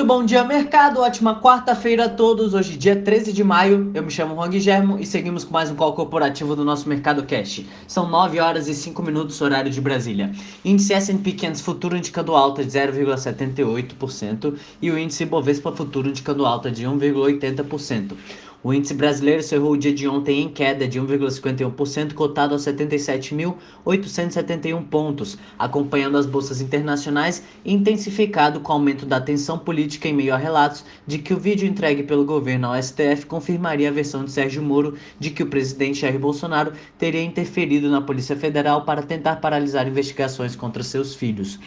Muito bom dia, mercado. Ótima quarta-feira a todos. Hoje, dia 13 de maio. Eu me chamo Juan Guilhermo e seguimos com mais um call corporativo do nosso Mercado Cash. São 9 horas e 5 minutos, horário de Brasília. Índice S&P 500 futuro indicando alta de 0,78% e o índice Bovespa futuro indicando alta de 1,80%. O índice brasileiro cerrou o dia de ontem em queda de 1,51%, cotado a 77.871 pontos, acompanhando as bolsas internacionais e intensificado com o aumento da tensão política em meio a relatos de que o vídeo entregue pelo governo ao STF confirmaria a versão de Sérgio Moro de que o presidente Jair Bolsonaro teria interferido na Polícia Federal para tentar paralisar investigações contra seus filhos.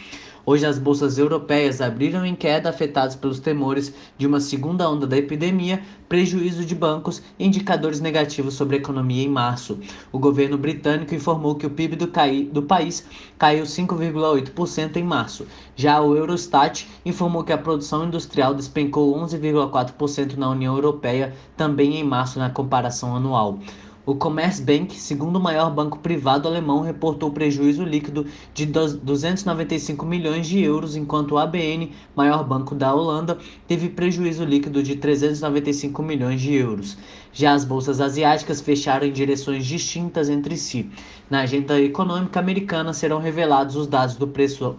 Hoje as bolsas europeias abriram em queda afetadas pelos temores de uma segunda onda da epidemia, prejuízo de bancos e indicadores negativos sobre a economia em março. O governo britânico informou que o PIB do, cai, do país caiu 5,8% em março. Já o Eurostat informou que a produção industrial despencou 11,4% na União Europeia, também em março na comparação anual. O Commerzbank, segundo maior banco privado alemão, reportou prejuízo líquido de 295 milhões de euros, enquanto o ABN, maior banco da Holanda, teve prejuízo líquido de 395 milhões de euros. Já as bolsas asiáticas fecharam em direções distintas entre si. Na agenda econômica americana serão revelados os dados do preço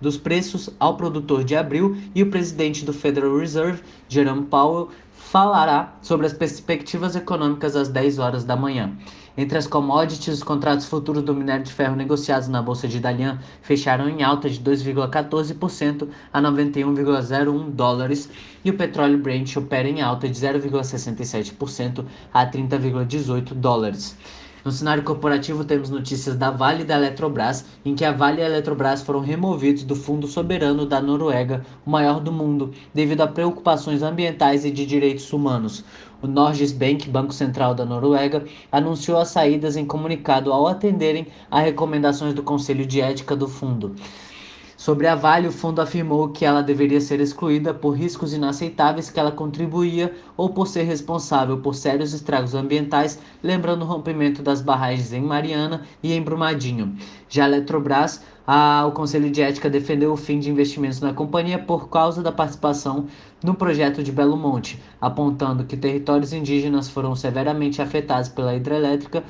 dos preços ao produtor de abril e o presidente do Federal Reserve, Jerome Powell, falará sobre as perspectivas econômicas às 10 horas da manhã. Entre as commodities, os contratos futuros do minério de ferro negociados na bolsa de Dalian fecharam em alta de 2,14% a 91,01 dólares e o petróleo Brent opera em alta de 0,67% a 30,18 dólares. No cenário corporativo, temos notícias da Vale e da Eletrobras, em que a Vale e a Eletrobras foram removidos do Fundo Soberano da Noruega, o maior do mundo, devido a preocupações ambientais e de direitos humanos. O Norges Bank, Banco Central da Noruega, anunciou as saídas em comunicado ao atenderem a recomendações do Conselho de Ética do fundo. Sobre a Vale, o fundo afirmou que ela deveria ser excluída por riscos inaceitáveis que ela contribuía ou por ser responsável por sérios estragos ambientais, lembrando o rompimento das barragens em Mariana e em Brumadinho. Já a Eletrobras, a, o Conselho de Ética defendeu o fim de investimentos na companhia por causa da participação no projeto de Belo Monte, apontando que territórios indígenas foram severamente afetados pela hidrelétrica,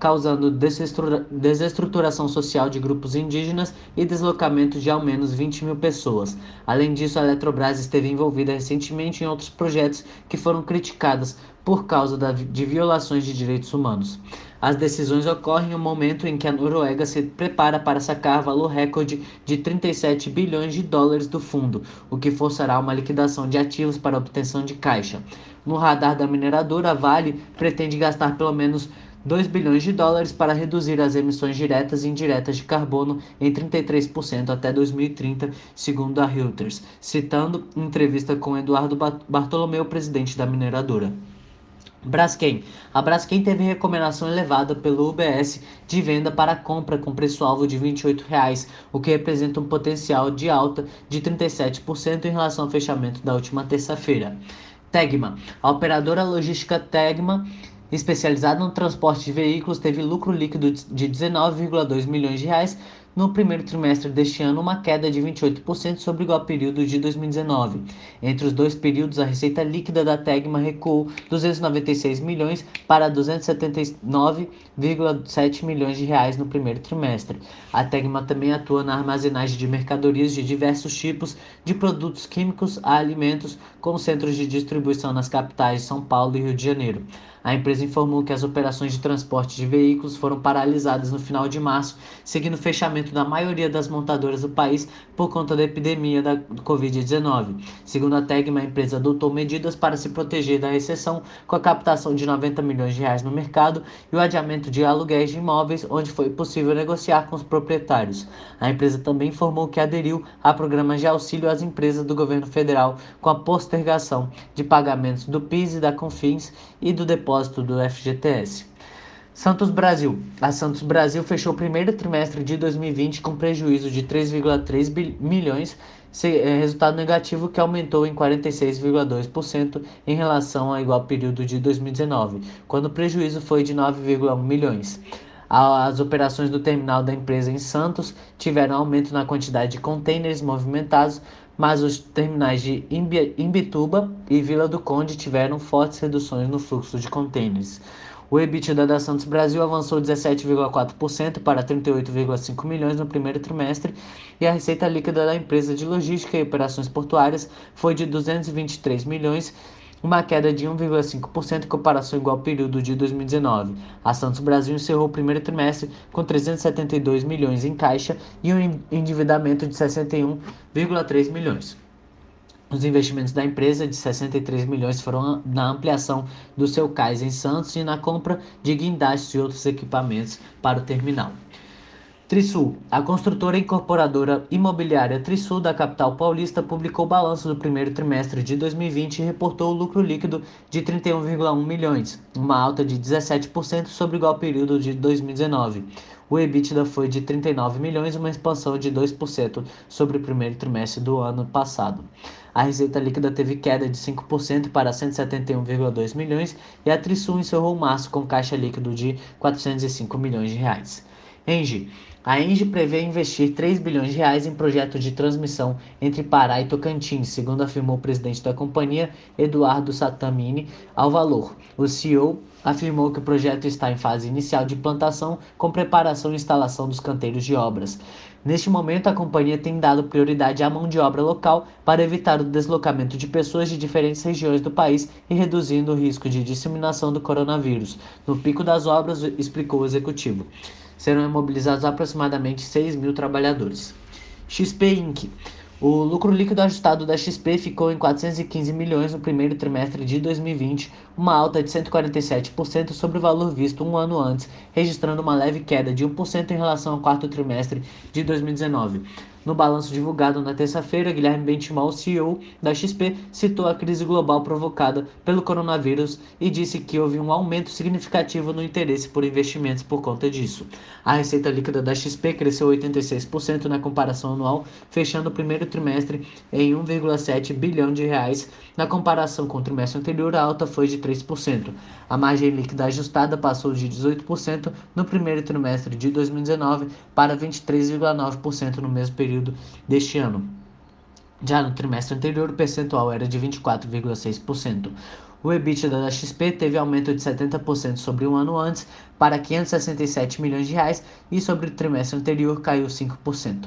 causando desestruturação social de grupos indígenas e deslocamento de ao menos 20 mil pessoas. Além disso, a Eletrobras esteve envolvida recentemente em outros projetos que foram criticados por causa da, de violações de direitos humanos. As decisões ocorrem no momento em que a Noruega se prepara para sacar valor recorde de 37 bilhões de dólares do fundo, o que forçará uma liquidação de ativos para obtenção de caixa. No radar da mineradora, a Vale pretende gastar pelo menos 2 bilhões de dólares para reduzir as emissões diretas e indiretas de carbono em 33% até 2030, segundo a Reuters, citando entrevista com Eduardo Bartolomeu, presidente da mineradora. Braskem. A Braskem teve recomendação elevada pelo UBS de venda para compra com preço-alvo de R$ 28,00, o que representa um potencial de alta de 37% em relação ao fechamento da última terça-feira. Tegma. A operadora logística Tegma especializada no transporte de veículos teve lucro líquido de 19,2 milhões de reais no primeiro trimestre deste ano, uma queda de 28% sobre o igual período de 2019. Entre os dois períodos, a receita líquida da Tegma recuou 296 milhões para 279,7 milhões de reais no primeiro trimestre. A Tegma também atua na armazenagem de mercadorias de diversos tipos de produtos químicos a alimentos, com centros de distribuição nas capitais São Paulo e Rio de Janeiro. A empresa informou que as operações de transporte de veículos foram paralisadas no final de março, seguindo o fechamento da maioria das montadoras do país por conta da epidemia da Covid-19. Segundo a Tegma, a empresa adotou medidas para se proteger da recessão, com a captação de 90 milhões de reais no mercado e o adiamento de aluguéis de imóveis, onde foi possível negociar com os proprietários. A empresa também informou que aderiu a programas de auxílio às empresas do governo federal, com a postergação de pagamentos do PIS e da CONFINS e do depósito depósito do FGTS. Santos Brasil. A Santos Brasil fechou o primeiro trimestre de 2020 com prejuízo de 3,3 milhões, é, resultado negativo que aumentou em 46,2% em relação ao igual período de 2019, quando o prejuízo foi de 9,1 milhões. As operações do terminal da empresa em Santos tiveram aumento na quantidade de contêineres movimentados, mas os terminais de Imbituba e Vila do Conde tiveram fortes reduções no fluxo de contêineres. O EBITDA da Santos Brasil avançou 17,4% para 38,5 milhões no primeiro trimestre e a receita líquida da empresa de logística e operações portuárias foi de 223 milhões uma queda de 1,5% em comparação ao igual período de 2019. A Santos Brasil encerrou o primeiro trimestre com 372 milhões em caixa e um endividamento de 61,3 milhões. Os investimentos da empresa de 63 milhões foram na ampliação do seu cais em Santos e na compra de guindastes e outros equipamentos para o terminal. Trisul, a construtora incorporadora imobiliária Trisul da capital paulista publicou o balanço do primeiro trimestre de 2020 e reportou o lucro líquido de 31,1 milhões, uma alta de 17% sobre o igual período de 2019. O EBITDA foi de 39 milhões, uma expansão de 2% sobre o primeiro trimestre do ano passado. A receita líquida teve queda de 5% para 171,2 milhões e a Trisul encerrou março com caixa líquido de 405 milhões de reais. Engie. A Engie prevê investir 3 bilhões de reais em projetos de transmissão entre Pará e Tocantins, segundo afirmou o presidente da companhia, Eduardo Satamini, ao Valor. O CEO afirmou que o projeto está em fase inicial de implantação, com preparação e instalação dos canteiros de obras. Neste momento, a companhia tem dado prioridade à mão de obra local para evitar o deslocamento de pessoas de diferentes regiões do país e reduzindo o risco de disseminação do coronavírus. No pico das obras, explicou o executivo serão imobilizados aproximadamente 6 mil trabalhadores. XP Inc. O lucro líquido ajustado da XP ficou em 415 milhões no primeiro trimestre de 2020, uma alta de 147% sobre o valor visto um ano antes, registrando uma leve queda de 1% em relação ao quarto trimestre de 2019. No balanço divulgado na terça-feira, Guilherme Benchimol, CEO da XP, citou a crise global provocada pelo coronavírus e disse que houve um aumento significativo no interesse por investimentos por conta disso. A receita líquida da XP cresceu 86% na comparação anual, fechando o primeiro trimestre em 1,7 bilhão de reais. Na comparação com o trimestre anterior, a alta foi de 3%. A margem líquida ajustada passou de 18% no primeiro trimestre de 2019 para 23,9% no mesmo período período deste ano. Já no trimestre anterior, o percentual era de 24,6%. O EBITDA da XP teve aumento de 70% sobre um ano antes para 567 milhões de reais e sobre o trimestre anterior caiu 5%.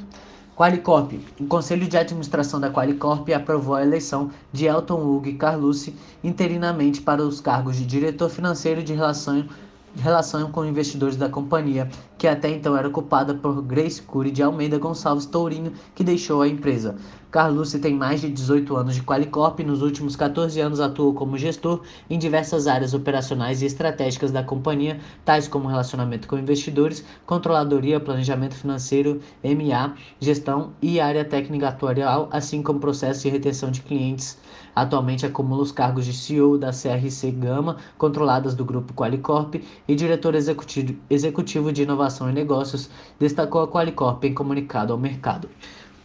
Qualicorp. O Conselho de Administração da Qualicorp aprovou a eleição de Elton Hugo Carlucci interinamente para os cargos de diretor financeiro de relação relação com investidores da companhia, que até então era ocupada por Grace Cury de Almeida Gonçalves Tourinho, que deixou a empresa. Carlucci tem mais de 18 anos de Qualicorp e nos últimos 14 anos atuou como gestor em diversas áreas operacionais e estratégicas da companhia, tais como relacionamento com investidores, controladoria, planejamento financeiro, MA, gestão e área técnica atuarial, assim como processo de retenção de clientes. Atualmente acumula os cargos de CEO da CRC Gama, controladas do grupo Qualicorp, e diretor executivo de inovação e negócios, destacou a Qualicorp em comunicado ao mercado.